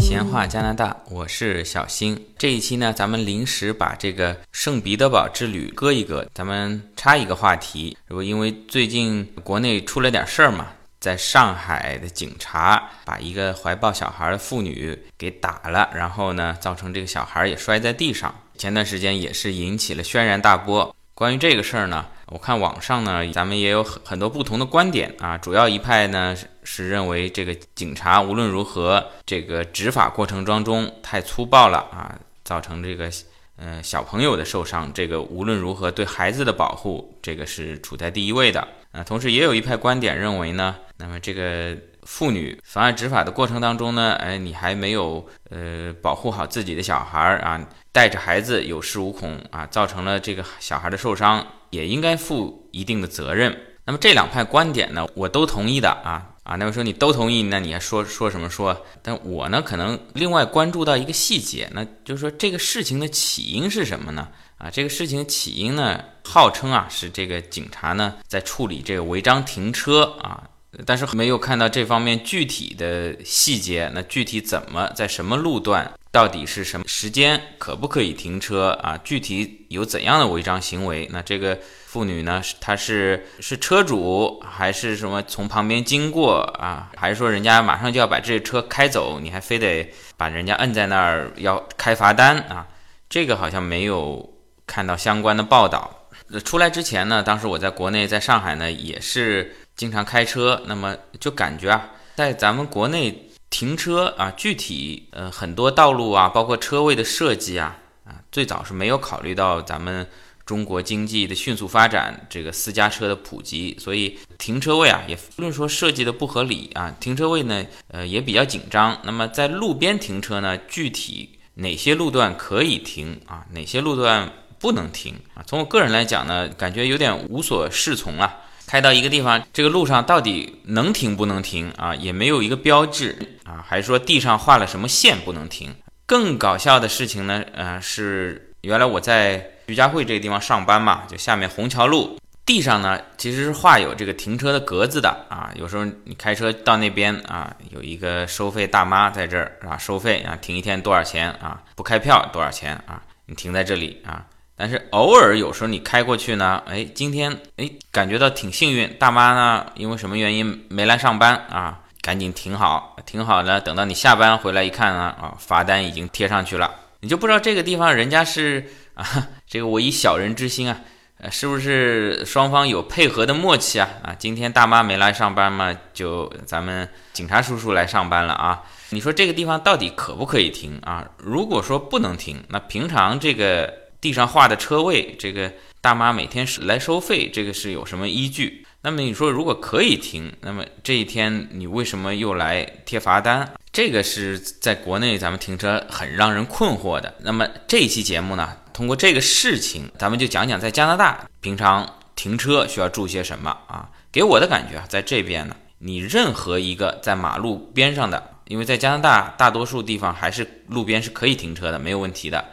闲话加拿大，我是小新。这一期呢，咱们临时把这个圣彼得堡之旅搁一搁，咱们插一个话题。这不因为最近国内出了点事儿嘛，在上海的警察把一个怀抱小孩的妇女给打了，然后呢，造成这个小孩也摔在地上。前段时间也是引起了轩然大波。关于这个事儿呢，我看网上呢，咱们也有很很多不同的观点啊。主要一派呢是是认为这个警察无论如何，这个执法过程当中太粗暴了啊，造成这个呃小朋友的受伤，这个无论如何对孩子的保护，这个是处在第一位的啊。同时也有一派观点认为呢，那么这个妇女妨碍执法的过程当中呢，哎，你还没有呃保护好自己的小孩儿啊。带着孩子有恃无恐啊，造成了这个小孩的受伤，也应该负一定的责任。那么这两派观点呢，我都同意的啊啊。那么说你都同意，那你还说说什么说？但我呢，可能另外关注到一个细节，那就是说这个事情的起因是什么呢？啊，这个事情起因呢，号称啊是这个警察呢在处理这个违章停车啊。但是没有看到这方面具体的细节，那具体怎么在什么路段，到底是什么时间可不可以停车啊？具体有怎样的违章行为？那这个妇女呢？她是是车主还是什么？从旁边经过啊？还是说人家马上就要把这车开走，你还非得把人家摁在那儿要开罚单啊？这个好像没有看到相关的报道。那出来之前呢，当时我在国内，在上海呢，也是。经常开车，那么就感觉啊，在咱们国内停车啊，具体呃很多道路啊，包括车位的设计啊，啊最早是没有考虑到咱们中国经济的迅速发展，这个私家车的普及，所以停车位啊也不论说设计的不合理啊，停车位呢呃也比较紧张。那么在路边停车呢，具体哪些路段可以停啊，哪些路段不能停啊？从我个人来讲呢，感觉有点无所适从啊。开到一个地方，这个路上到底能停不能停啊？也没有一个标志啊，还是说地上画了什么线不能停？更搞笑的事情呢，呃，是原来我在徐家汇这个地方上班嘛，就下面虹桥路地上呢，其实是画有这个停车的格子的啊。有时候你开车到那边啊，有一个收费大妈在这儿啊，收费啊，停一天多少钱啊？不开票多少钱啊？你停在这里啊？但是偶尔有时候你开过去呢，哎，今天哎感觉到挺幸运，大妈呢因为什么原因没来上班啊？赶紧停好，停好了，等到你下班回来一看呢，啊，罚单已经贴上去了，你就不知道这个地方人家是啊，这个我以小人之心啊，呃，是不是双方有配合的默契啊？啊，今天大妈没来上班嘛，就咱们警察叔叔来上班了啊？你说这个地方到底可不可以停啊？如果说不能停，那平常这个。地上画的车位，这个大妈每天是来收费，这个是有什么依据？那么你说如果可以停，那么这一天你为什么又来贴罚单？这个是在国内咱们停车很让人困惑的。那么这一期节目呢，通过这个事情，咱们就讲讲在加拿大平常停车需要注意些什么啊？给我的感觉啊，在这边呢，你任何一个在马路边上的，因为在加拿大大多数地方还是路边是可以停车的，没有问题的。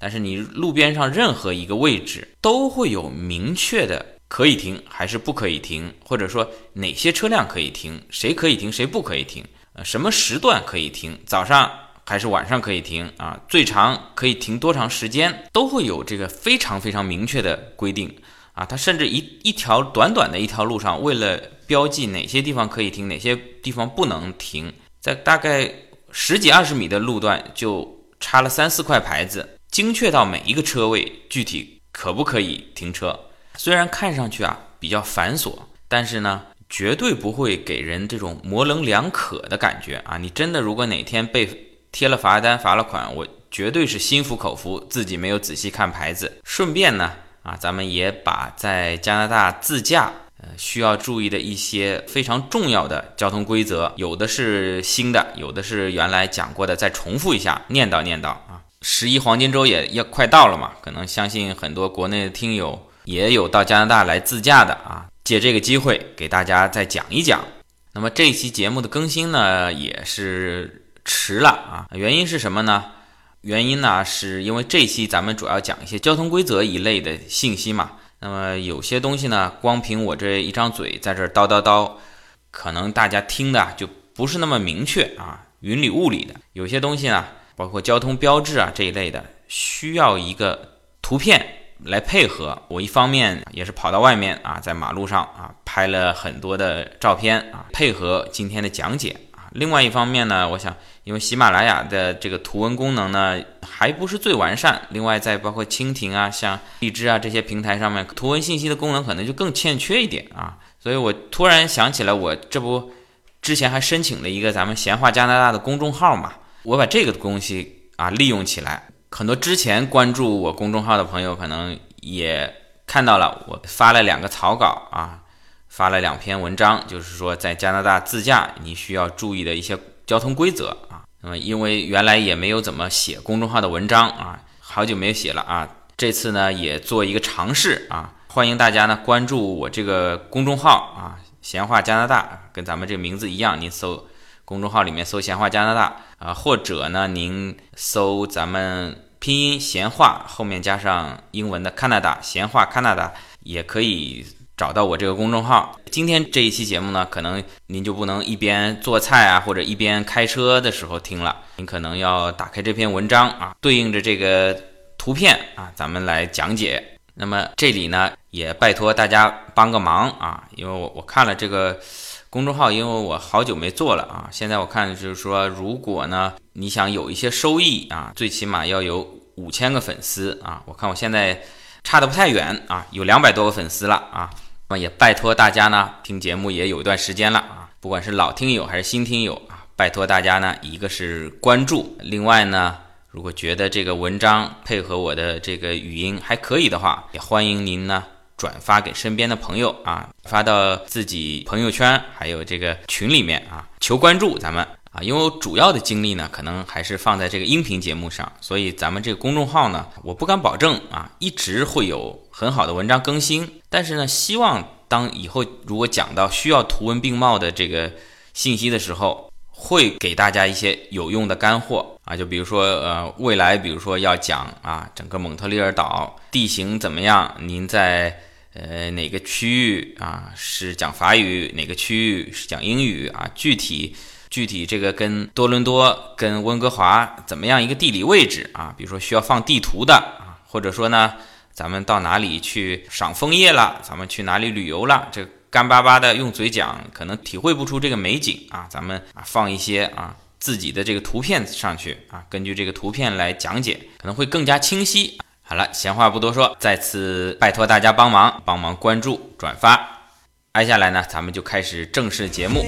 但是你路边上任何一个位置都会有明确的可以停还是不可以停，或者说哪些车辆可以停，谁可以停，谁不可以停，呃，什么时段可以停，早上还是晚上可以停啊？最长可以停多长时间，都会有这个非常非常明确的规定啊。它甚至一一条短短的一条路上，为了标记哪些地方可以停，哪些地方不能停，在大概十几二十米的路段就插了三四块牌子。精确到每一个车位，具体可不可以停车？虽然看上去啊比较繁琐，但是呢，绝对不会给人这种模棱两可的感觉啊！你真的如果哪天被贴了罚单、罚了款，我绝对是心服口服，自己没有仔细看牌子。顺便呢，啊，咱们也把在加拿大自驾呃需要注意的一些非常重要的交通规则，有的是新的，有的是原来讲过的，再重复一下，念叨念叨啊。十一黄金周也要快到了嘛，可能相信很多国内的听友也有到加拿大来自驾的啊，借这个机会给大家再讲一讲。那么这一期节目的更新呢，也是迟了啊，原因是什么呢？原因呢，是因为这期咱们主要讲一些交通规则一类的信息嘛。那么有些东西呢，光凭我这一张嘴在这叨叨叨，可能大家听的就不是那么明确啊，云里雾里的。有些东西呢，包括交通标志啊这一类的，需要一个图片来配合。我一方面也是跑到外面啊，在马路上啊拍了很多的照片啊，配合今天的讲解啊。另外一方面呢，我想因为喜马拉雅的这个图文功能呢还不是最完善，另外在包括蜻蜓啊、像荔枝啊这些平台上面，图文信息的功能可能就更欠缺一点啊。所以我突然想起来，我这不。之前还申请了一个咱们闲话加拿大的公众号嘛，我把这个东西啊利用起来，很多之前关注我公众号的朋友可能也看到了，我发了两个草稿啊，发了两篇文章，就是说在加拿大自驾你需要注意的一些交通规则啊。那么因为原来也没有怎么写公众号的文章啊，好久没有写了啊，这次呢也做一个尝试啊，欢迎大家呢关注我这个公众号啊。闲话加拿大跟咱们这个名字一样，您搜公众号里面搜“闲话加拿大”啊，或者呢，您搜咱们拼音“闲话”后面加上英文的 “Canada”，闲话 “Canada” 也可以找到我这个公众号。今天这一期节目呢，可能您就不能一边做菜啊，或者一边开车的时候听了，您可能要打开这篇文章啊，对应着这个图片啊，咱们来讲解。那么这里呢，也拜托大家帮个忙啊，因为我我看了这个公众号，因为我好久没做了啊。现在我看就是说，如果呢你想有一些收益啊，最起码要有五千个粉丝啊。我看我现在差的不太远啊，有两百多个粉丝了啊。那也拜托大家呢，听节目也有一段时间了啊，不管是老听友还是新听友啊，拜托大家呢，一个是关注，另外呢。如果觉得这个文章配合我的这个语音还可以的话，也欢迎您呢转发给身边的朋友啊，发到自己朋友圈，还有这个群里面啊，求关注咱们啊，因为我主要的精力呢，可能还是放在这个音频节目上，所以咱们这个公众号呢，我不敢保证啊，一直会有很好的文章更新，但是呢，希望当以后如果讲到需要图文并茂的这个信息的时候。会给大家一些有用的干货啊，就比如说，呃，未来比如说要讲啊，整个蒙特利尔岛地形怎么样？您在呃哪个区域啊是讲法语，哪个区域是讲英语啊？具体具体这个跟多伦多跟温哥华怎么样一个地理位置啊？比如说需要放地图的啊，或者说呢，咱们到哪里去赏枫叶了？咱们去哪里旅游了？这。干巴巴的用嘴讲，可能体会不出这个美景啊。咱们啊放一些啊自己的这个图片上去啊，根据这个图片来讲解，可能会更加清晰。好了，闲话不多说，再次拜托大家帮忙，帮忙关注转发。接下来呢，咱们就开始正式节目。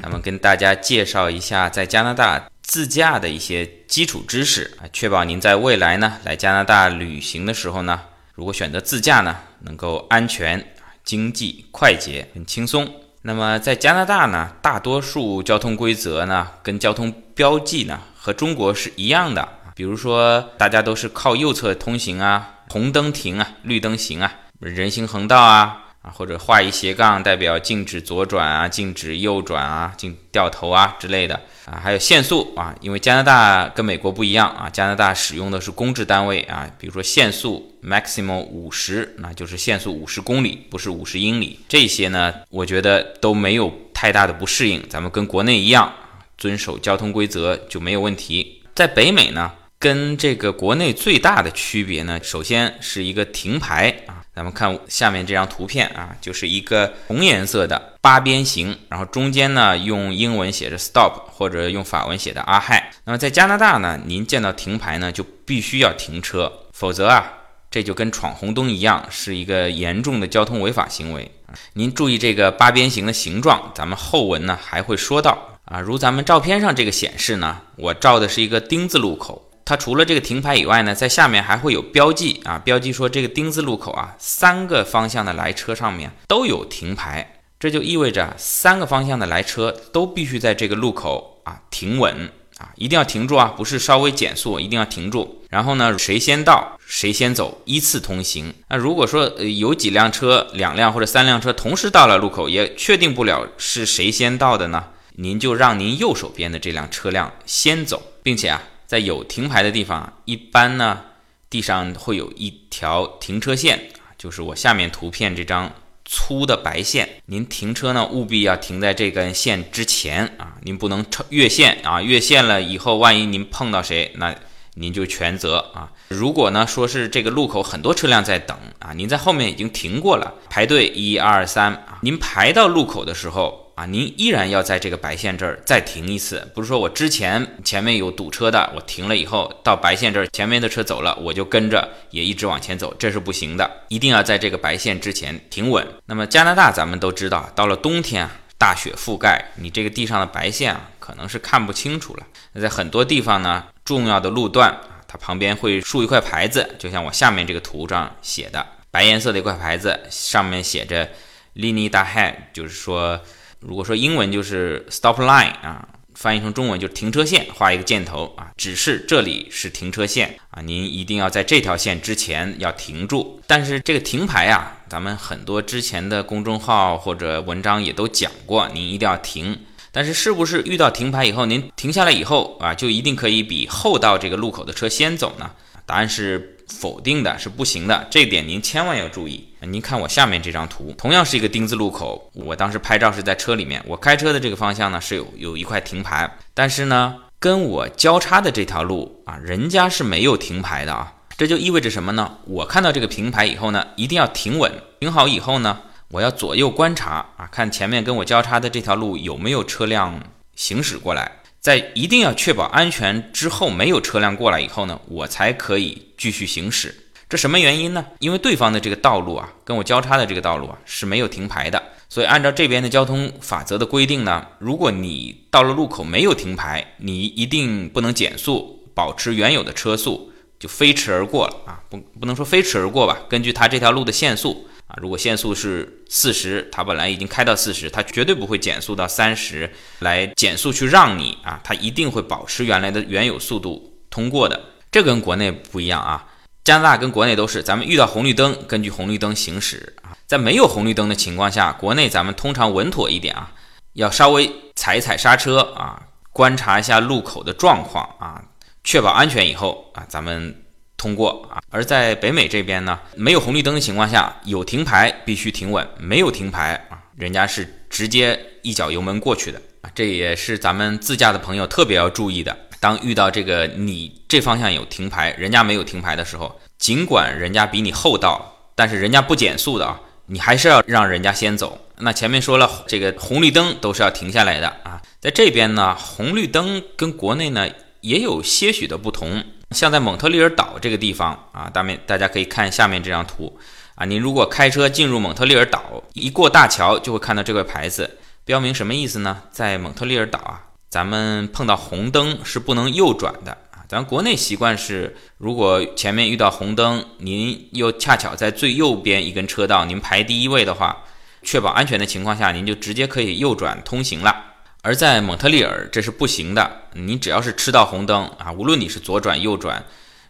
咱们跟大家介绍一下在加拿大。自驾的一些基础知识啊，确保您在未来呢来加拿大旅行的时候呢，如果选择自驾呢，能够安全、经济、快捷、很轻松。那么在加拿大呢，大多数交通规则呢，跟交通标记呢，和中国是一样的。比如说，大家都是靠右侧通行啊，红灯停啊，绿灯行啊，人行横道啊。啊，或者画一斜杠，代表禁止左转啊，禁止右转啊，禁掉头啊之类的啊，还有限速啊，因为加拿大跟美国不一样啊，加拿大使用的是公制单位啊，比如说限速 maximum 五十，那就是限速五十公里，不是五十英里。这些呢，我觉得都没有太大的不适应，咱们跟国内一样，遵守交通规则就没有问题。在北美呢，跟这个国内最大的区别呢，首先是一个停牌啊。咱们看下面这张图片啊，就是一个红颜色的八边形，然后中间呢用英文写着 stop，或者用法文写的阿嗨。那么在加拿大呢，您见到停牌呢就必须要停车，否则啊，这就跟闯红灯一样，是一个严重的交通违法行为。您注意这个八边形的形状，咱们后文呢还会说到啊。如咱们照片上这个显示呢，我照的是一个丁字路口。它除了这个停牌以外呢，在下面还会有标记啊，标记说这个丁字路口啊，三个方向的来车上面都有停牌，这就意味着三个方向的来车都必须在这个路口啊停稳啊，一定要停住啊，不是稍微减速，一定要停住。然后呢，谁先到谁先走，依次通行。那如果说有几辆车，两辆或者三辆车同时到了路口，也确定不了是谁先到的呢，您就让您右手边的这辆车辆先走，并且啊。在有停牌的地方，一般呢，地上会有一条停车线，就是我下面图片这张粗的白线。您停车呢，务必要停在这根线之前啊，您不能超越线啊，越线了以后，万一您碰到谁，那您就全责啊。如果呢说是这个路口很多车辆在等啊，您在后面已经停过了，排队一二三啊，您排到路口的时候。啊，您依然要在这个白线这儿再停一次，不是说我之前前面有堵车的，我停了以后到白线这儿，前面的车走了，我就跟着也一直往前走，这是不行的，一定要在这个白线之前停稳。那么加拿大咱们都知道，到了冬天啊，大雪覆盖，你这个地上的白线啊，可能是看不清楚了。那在很多地方呢，重要的路段啊，它旁边会竖一块牌子，就像我下面这个图上写的，白颜色的一块牌子，上面写着 “Lini d a h e a 就是说。如果说英文就是 stop line 啊，翻译成中文就是停车线，画一个箭头啊，指示这里是停车线啊，您一定要在这条线之前要停住。但是这个停牌啊，咱们很多之前的公众号或者文章也都讲过，您一定要停。但是是不是遇到停牌以后，您停下来以后啊，就一定可以比后到这个路口的车先走呢？答案是。否定的是不行的，这点您千万要注意。您看我下面这张图，同样是一个丁字路口，我当时拍照是在车里面，我开车的这个方向呢是有有一块停牌，但是呢跟我交叉的这条路啊，人家是没有停牌的啊，这就意味着什么呢？我看到这个平牌以后呢，一定要停稳，停好以后呢，我要左右观察啊，看前面跟我交叉的这条路有没有车辆行驶过来。在一定要确保安全之后，没有车辆过来以后呢，我才可以继续行驶。这什么原因呢？因为对方的这个道路啊，跟我交叉的这个道路啊是没有停牌的。所以按照这边的交通法则的规定呢，如果你到了路口没有停牌，你一定不能减速，保持原有的车速，就飞驰而过了啊！不，不能说飞驰而过吧？根据它这条路的限速。啊，如果限速是四十，它本来已经开到四十，它绝对不会减速到三十来减速去让你啊，它一定会保持原来的原有速度通过的。这跟国内不一样啊，加拿大跟国内都是，咱们遇到红绿灯，根据红绿灯行驶啊，在没有红绿灯的情况下，国内咱们通常稳妥一点啊，要稍微踩一踩刹车啊，观察一下路口的状况啊，确保安全以后啊，咱们。通过啊，而在北美这边呢，没有红绿灯的情况下，有停牌必须停稳，没有停牌啊，人家是直接一脚油门过去的啊，这也是咱们自驾的朋友特别要注意的。当遇到这个你这方向有停牌，人家没有停牌的时候，尽管人家比你后到，但是人家不减速的啊，你还是要让人家先走。那前面说了，这个红绿灯都是要停下来的啊，在这边呢，红绿灯跟国内呢也有些许的不同。像在蒙特利尔岛这个地方啊，大面大家可以看下面这张图啊。您如果开车进入蒙特利尔岛，一过大桥就会看到这块牌子，标明什么意思呢？在蒙特利尔岛啊，咱们碰到红灯是不能右转的啊。咱国内习惯是，如果前面遇到红灯，您又恰巧在最右边一根车道，您排第一位的话，确保安全的情况下，您就直接可以右转通行了。而在蒙特利尔，这是不行的。你只要是吃到红灯啊，无论你是左转、右转、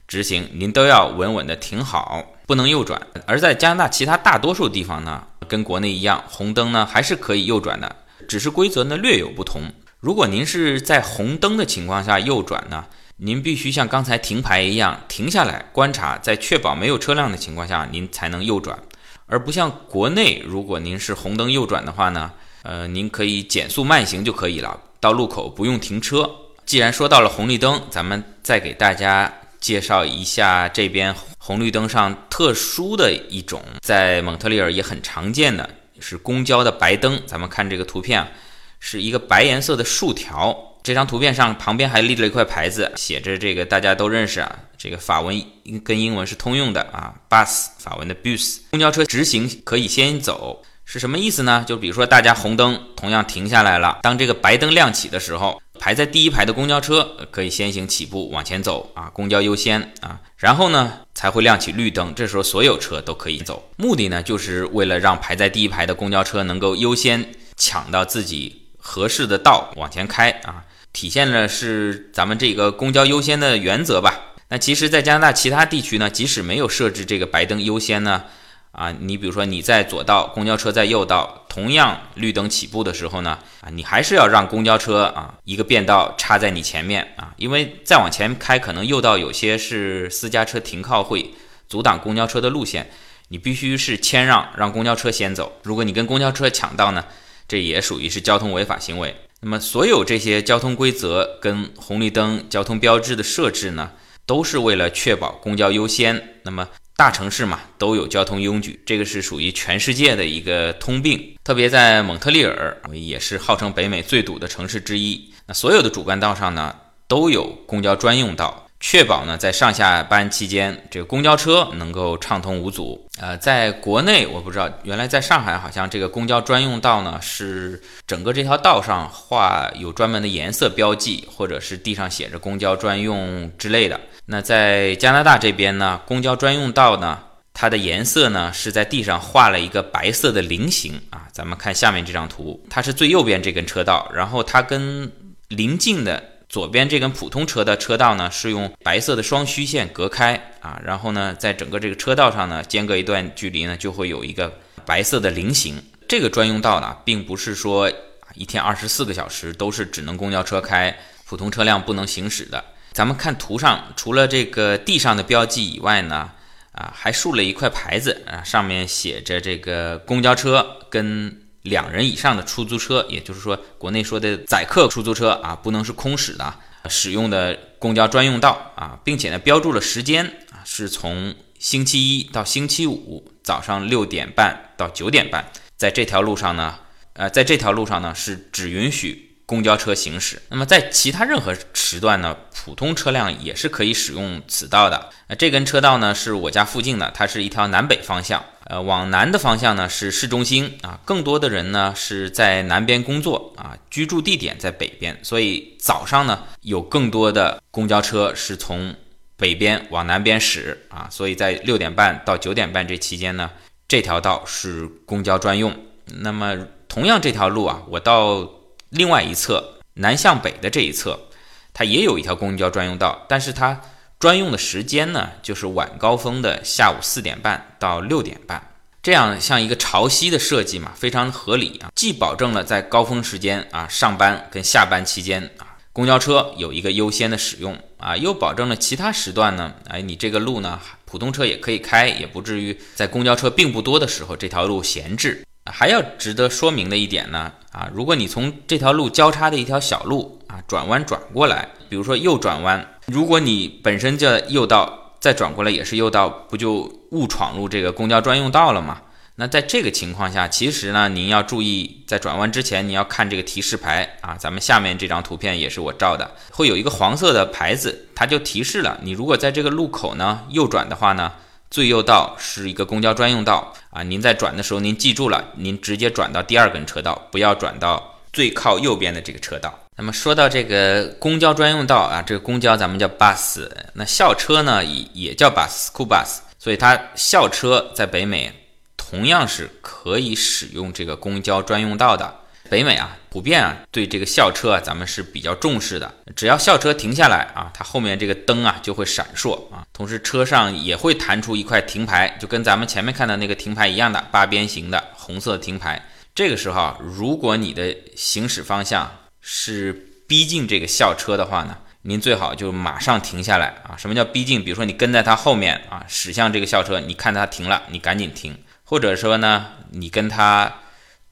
直行，您都要稳稳的停好，不能右转。而在加拿大其他大多数地方呢，跟国内一样，红灯呢还是可以右转的，只是规则呢略有不同。如果您是在红灯的情况下右转呢，您必须像刚才停牌一样停下来观察，在确保没有车辆的情况下，您才能右转，而不像国内，如果您是红灯右转的话呢。呃，您可以减速慢行就可以了，到路口不用停车。既然说到了红绿灯，咱们再给大家介绍一下这边红绿灯上特殊的一种，在蒙特利尔也很常见的是公交的白灯。咱们看这个图片啊，是一个白颜色的竖条。这张图片上旁边还立着一块牌子，写着这个大家都认识啊，这个法文跟英文是通用的啊，bus 法文的 bus，公交车直行可以先走。是什么意思呢？就比如说，大家红灯同样停下来了，当这个白灯亮起的时候，排在第一排的公交车可以先行起步往前走啊，公交优先啊，然后呢才会亮起绿灯，这时候所有车都可以走。目的呢，就是为了让排在第一排的公交车能够优先抢到自己合适的道往前开啊，体现了是咱们这个公交优先的原则吧。那其实，在加拿大其他地区呢，即使没有设置这个白灯优先呢。啊，你比如说你在左道，公交车在右道，同样绿灯起步的时候呢，啊，你还是要让公交车啊一个变道插在你前面啊，因为再往前开，可能右道有些是私家车停靠会阻挡公交车的路线，你必须是谦让，让公交车先走。如果你跟公交车抢道呢，这也属于是交通违法行为。那么所有这些交通规则跟红绿灯交通标志的设置呢，都是为了确保公交优先。那么大城市嘛，都有交通拥挤，这个是属于全世界的一个通病。特别在蒙特利尔，也是号称北美最堵的城市之一。那所有的主干道上呢，都有公交专用道。确保呢，在上下班期间，这个公交车能够畅通无阻。呃，在国内，我不知道，原来在上海好像这个公交专用道呢，是整个这条道上画有专门的颜色标记，或者是地上写着“公交专用”之类的。那在加拿大这边呢，公交专用道呢，它的颜色呢是在地上画了一个白色的菱形啊。咱们看下面这张图，它是最右边这根车道，然后它跟邻近的。左边这根普通车的车道呢，是用白色的双虚线隔开啊，然后呢，在整个这个车道上呢，间隔一段距离呢，就会有一个白色的菱形。这个专用道呢，并不是说一天二十四个小时都是只能公交车开，普通车辆不能行驶的。咱们看图上，除了这个地上的标记以外呢，啊，还竖了一块牌子啊，上面写着这个公交车跟。两人以上的出租车，也就是说，国内说的载客出租车啊，不能是空驶的，使用的公交专用道啊，并且呢，标注了时间啊，是从星期一到星期五早上六点半到九点半，在这条路上呢，呃，在这条路上呢，是只允许。公交车行驶，那么在其他任何时段呢，普通车辆也是可以使用此道的。那这根车道呢，是我家附近的，它是一条南北方向。呃，往南的方向呢是市中心啊，更多的人呢是在南边工作啊，居住地点在北边，所以早上呢有更多的公交车是从北边往南边驶啊，所以在六点半到九点半这期间呢，这条道是公交专用。那么同样这条路啊，我到。另外一侧南向北的这一侧，它也有一条公交专用道，但是它专用的时间呢，就是晚高峰的下午四点半到六点半，这样像一个潮汐的设计嘛，非常合理啊，既保证了在高峰时间啊上班跟下班期间啊公交车有一个优先的使用啊，又保证了其他时段呢，哎你这个路呢普通车也可以开，也不至于在公交车并不多的时候这条路闲置。还要值得说明的一点呢，啊，如果你从这条路交叉的一条小路啊转弯转过来，比如说右转弯，如果你本身就右道，再转过来也是右道，不就误闯入这个公交专用道了吗？那在这个情况下，其实呢，您要注意，在转弯之前，你要看这个提示牌啊。咱们下面这张图片也是我照的，会有一个黄色的牌子，它就提示了你，如果在这个路口呢右转的话呢。最右道是一个公交专用道啊，您在转的时候，您记住了，您直接转到第二根车道，不要转到最靠右边的这个车道。那么说到这个公交专用道啊，这个公交咱们叫 bus，那校车呢也也叫 bus，school bus，所以它校车在北美同样是可以使用这个公交专用道的。北美啊，普遍啊对这个校车啊，咱们是比较重视的。只要校车停下来啊，它后面这个灯啊就会闪烁啊，同时车上也会弹出一块停牌，就跟咱们前面看的那个停牌一样的八边形的红色停牌。这个时候，如果你的行驶方向是逼近这个校车的话呢，您最好就马上停下来啊。什么叫逼近？比如说你跟在它后面啊，驶向这个校车，你看它停了，你赶紧停。或者说呢，你跟它。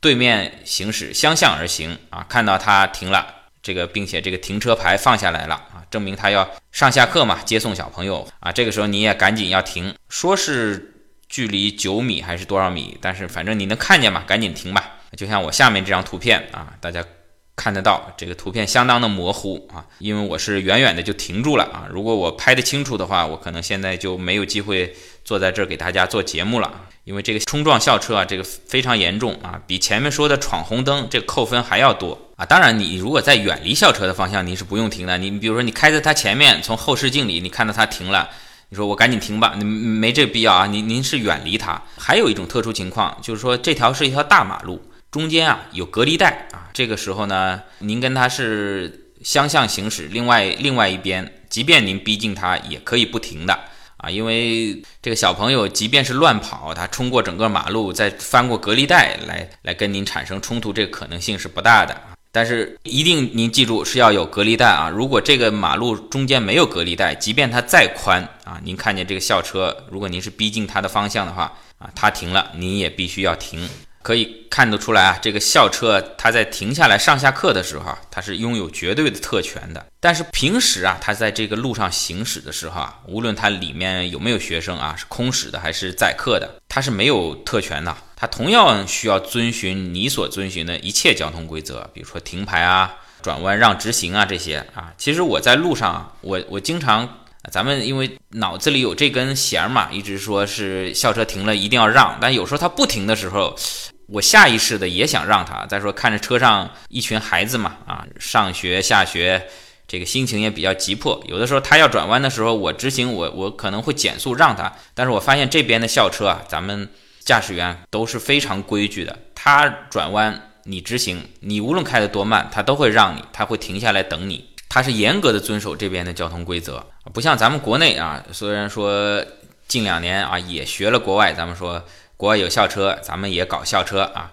对面行驶相向而行啊，看到他停了，这个并且这个停车牌放下来了啊，证明他要上下课嘛，接送小朋友啊，这个时候你也赶紧要停，说是距离九米还是多少米，但是反正你能看见嘛，赶紧停吧。就像我下面这张图片啊，大家看得到这个图片相当的模糊啊，因为我是远远的就停住了啊，如果我拍得清楚的话，我可能现在就没有机会坐在这儿给大家做节目了。因为这个冲撞校车啊，这个非常严重啊，比前面说的闯红灯这个扣分还要多啊。当然，你如果在远离校车的方向，你是不用停的。你比如说，你开在它前面，从后视镜里你看到它停了，你说我赶紧停吧，你没这必要啊。您您是远离它。还有一种特殊情况，就是说这条是一条大马路，中间啊有隔离带啊。这个时候呢，您跟它是相向行驶，另外另外一边，即便您逼近它，也可以不停的。啊，因为这个小朋友即便是乱跑，他冲过整个马路，再翻过隔离带来来跟您产生冲突，这个可能性是不大的。但是一定您记住是要有隔离带啊！如果这个马路中间没有隔离带，即便它再宽啊，您看见这个校车，如果您是逼近它的方向的话啊，它停了，您也必须要停。可以看得出来啊，这个校车它在停下来上下课的时候，它是拥有绝对的特权的。但是平时啊，它在这个路上行驶的时候啊，无论它里面有没有学生啊，是空驶的还是载客的，它是没有特权的。它同样需要遵循你所遵循的一切交通规则，比如说停牌啊、转弯让直行啊这些啊。其实我在路上，我我经常。咱们因为脑子里有这根弦嘛，一直说是校车停了一定要让，但有时候他不停的时候，我下意识的也想让他。再说看着车上一群孩子嘛，啊，上学下学，这个心情也比较急迫。有的时候他要转弯的时候，我直行，我我可能会减速让他。但是我发现这边的校车啊，咱们驾驶员都是非常规矩的，他转弯你直行，你无论开得多慢，他都会让你，他会停下来等你。他是严格的遵守这边的交通规则，不像咱们国内啊。虽然说近两年啊也学了国外，咱们说国外有校车，咱们也搞校车啊。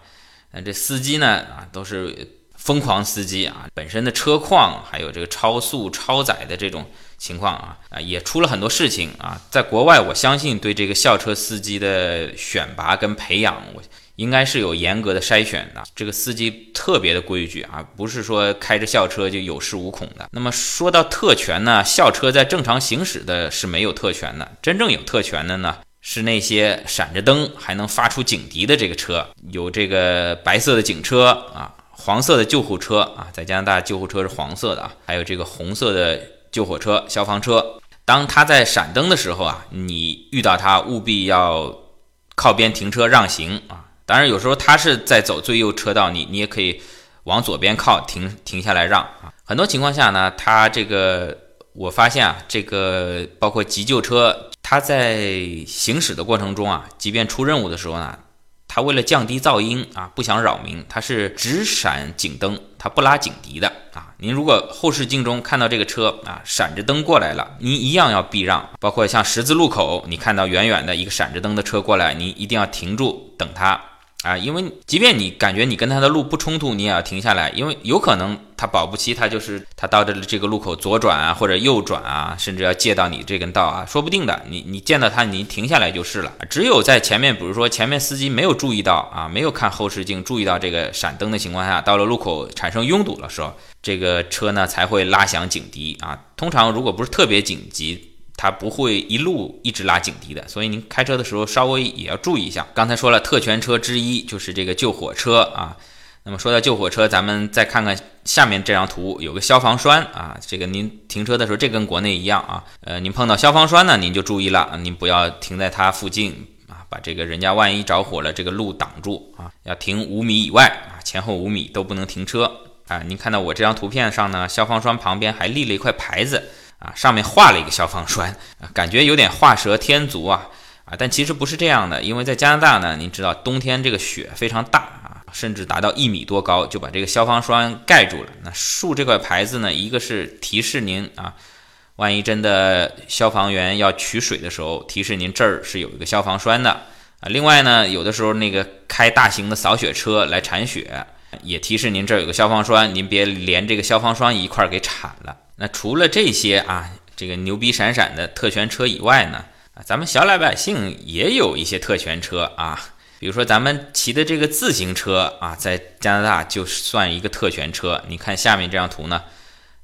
那这司机呢啊都是疯狂司机啊，本身的车况还有这个超速超载的这种情况啊啊也出了很多事情啊。在国外，我相信对这个校车司机的选拔跟培养，我。应该是有严格的筛选的，这个司机特别的规矩啊，不是说开着校车就有恃无恐的。那么说到特权呢，校车在正常行驶的是没有特权的，真正有特权的呢是那些闪着灯还能发出警笛的这个车，有这个白色的警车啊，黄色的救护车啊，在加拿大救护车是黄色的啊，还有这个红色的救火车、消防车。当它在闪灯的时候啊，你遇到它务必要靠边停车让行啊。当然，有时候他是在走最右车道，你你也可以往左边靠，停停下来让啊。很多情况下呢，他这个我发现啊，这个包括急救车，它在行驶的过程中啊，即便出任务的时候呢，它为了降低噪音啊，不想扰民，它是只闪警灯，它不拉警笛的啊。您如果后视镜中看到这个车啊，闪着灯过来了，您一样要避让。包括像十字路口，你看到远远的一个闪着灯的车过来，您一定要停住等它。啊，因为即便你感觉你跟他的路不冲突，你也要停下来，因为有可能他保不齐他就是他到这这个路口左转啊，或者右转啊，甚至要借到你这根道啊，说不定的。你你见到他，你停下来就是了。只有在前面，比如说前面司机没有注意到啊，没有看后视镜，注意到这个闪灯的情况下，到了路口产生拥堵的时候，这个车呢才会拉响警笛啊。通常如果不是特别紧急。它不会一路一直拉警笛的，所以您开车的时候稍微也要注意一下。刚才说了，特权车之一就是这个救火车啊。那么说到救火车，咱们再看看下面这张图，有个消防栓啊。这个您停车的时候，这跟国内一样啊。呃，您碰到消防栓呢，您就注意了，您不要停在它附近啊，把这个人家万一着火了，这个路挡住啊。要停五米以外啊，前后五米都不能停车啊。您看到我这张图片上呢，消防栓旁边还立了一块牌子。啊，上面画了一个消防栓，感觉有点画蛇添足啊啊！但其实不是这样的，因为在加拿大呢，您知道冬天这个雪非常大啊，甚至达到一米多高，就把这个消防栓盖住了。那竖这块牌子呢，一个是提示您啊，万一真的消防员要取水的时候，提示您这儿是有一个消防栓的啊。另外呢，有的时候那个开大型的扫雪车来铲雪，也提示您这儿有个消防栓，您别连这个消防栓一块儿给铲了。那除了这些啊，这个牛逼闪闪的特权车以外呢，啊，咱们小老百姓也有一些特权车啊，比如说咱们骑的这个自行车啊，在加拿大就算一个特权车。你看下面这张图呢，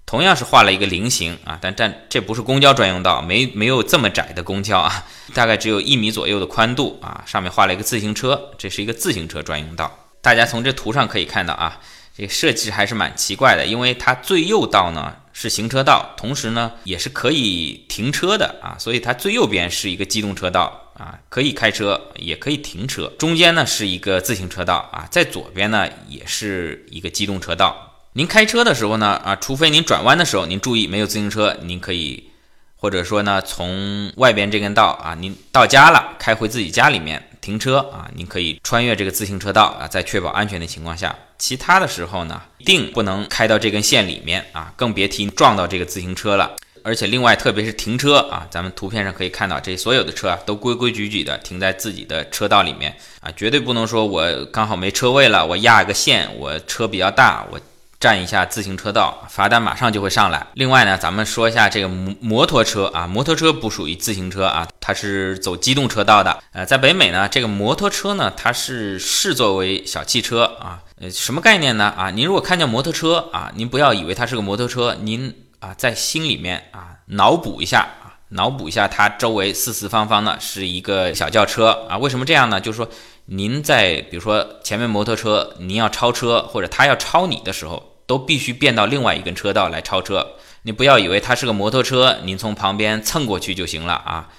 同样是画了一个菱形啊，但但这不是公交专用道，没没有这么窄的公交啊，大概只有一米左右的宽度啊，上面画了一个自行车，这是一个自行车专用道。大家从这图上可以看到啊，这设计还是蛮奇怪的，因为它最右道呢。是行车道，同时呢也是可以停车的啊，所以它最右边是一个机动车道啊，可以开车也可以停车。中间呢是一个自行车道啊，在左边呢也是一个机动车道。您开车的时候呢啊，除非您转弯的时候您注意没有自行车，您可以或者说呢从外边这根道啊，您到家了开回自己家里面。停车啊，您可以穿越这个自行车道啊，在确保安全的情况下。其他的时候呢，一定不能开到这根线里面啊，更别提撞到这个自行车了。而且另外特别是停车啊，咱们图片上可以看到，这所有的车啊都规规矩矩的停在自己的车道里面啊，绝对不能说我刚好没车位了，我压个线，我车比较大，我。占一下自行车道，罚单马上就会上来。另外呢，咱们说一下这个摩摩托车啊，摩托车不属于自行车啊，它是走机动车道的。呃，在北美呢，这个摩托车呢，它是视作为小汽车啊。呃，什么概念呢？啊，您如果看见摩托车啊，您不要以为它是个摩托车，您啊在心里面啊脑补一下啊，脑补一下它周围四四方方的是一个小轿车啊。为什么这样呢？就是说您在比如说前面摩托车您要超车或者他要超你的时候。都必须变到另外一根车道来超车，你不要以为它是个摩托车，您从旁边蹭过去就行了啊，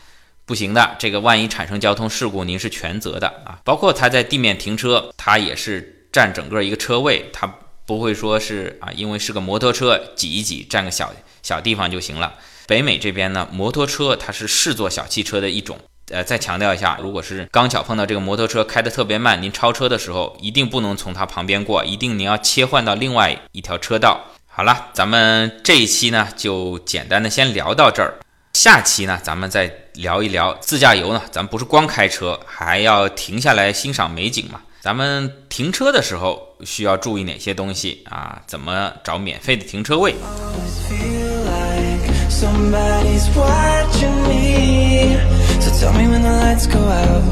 不行的，这个万一产生交通事故，您是全责的啊。包括他在地面停车，他也是占整个一个车位，他不会说是啊，因为是个摩托车挤一挤占个小小地方就行了。北美这边呢，摩托车它是视作小汽车的一种。呃，再强调一下，如果是刚巧碰到这个摩托车开得特别慢，您超车的时候一定不能从它旁边过，一定您要切换到另外一条车道。好了，咱们这一期呢就简单的先聊到这儿，下期呢咱们再聊一聊自驾游呢，咱不是光开车，还要停下来欣赏美景嘛？咱们停车的时候需要注意哪些东西啊？怎么找免费的停车位？Tell me when the lights go out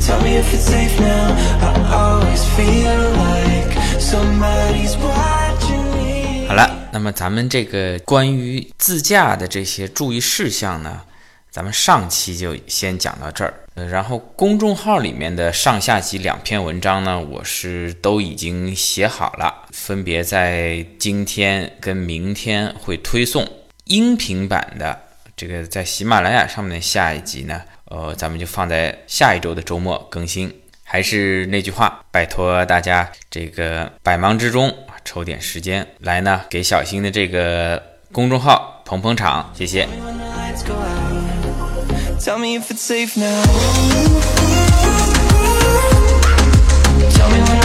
Tell me if it's safe now I always feel like somebody's watching me 好了，那么咱们这个关于自驾的这些注意事项呢，咱们上期就先讲到这儿。呃，然后公众号里面的上下集两篇文章呢，我是都已经写好了，分别在今天跟明天会推送音频版的。这个在喜马拉雅上面的下一集呢呃咱们就放在下一周的周末更新。还是那句话拜托大家这个百忙之中抽点时间来呢给小新的这个公众号捧捧场谢谢。Tell me if it's safe now. Tell me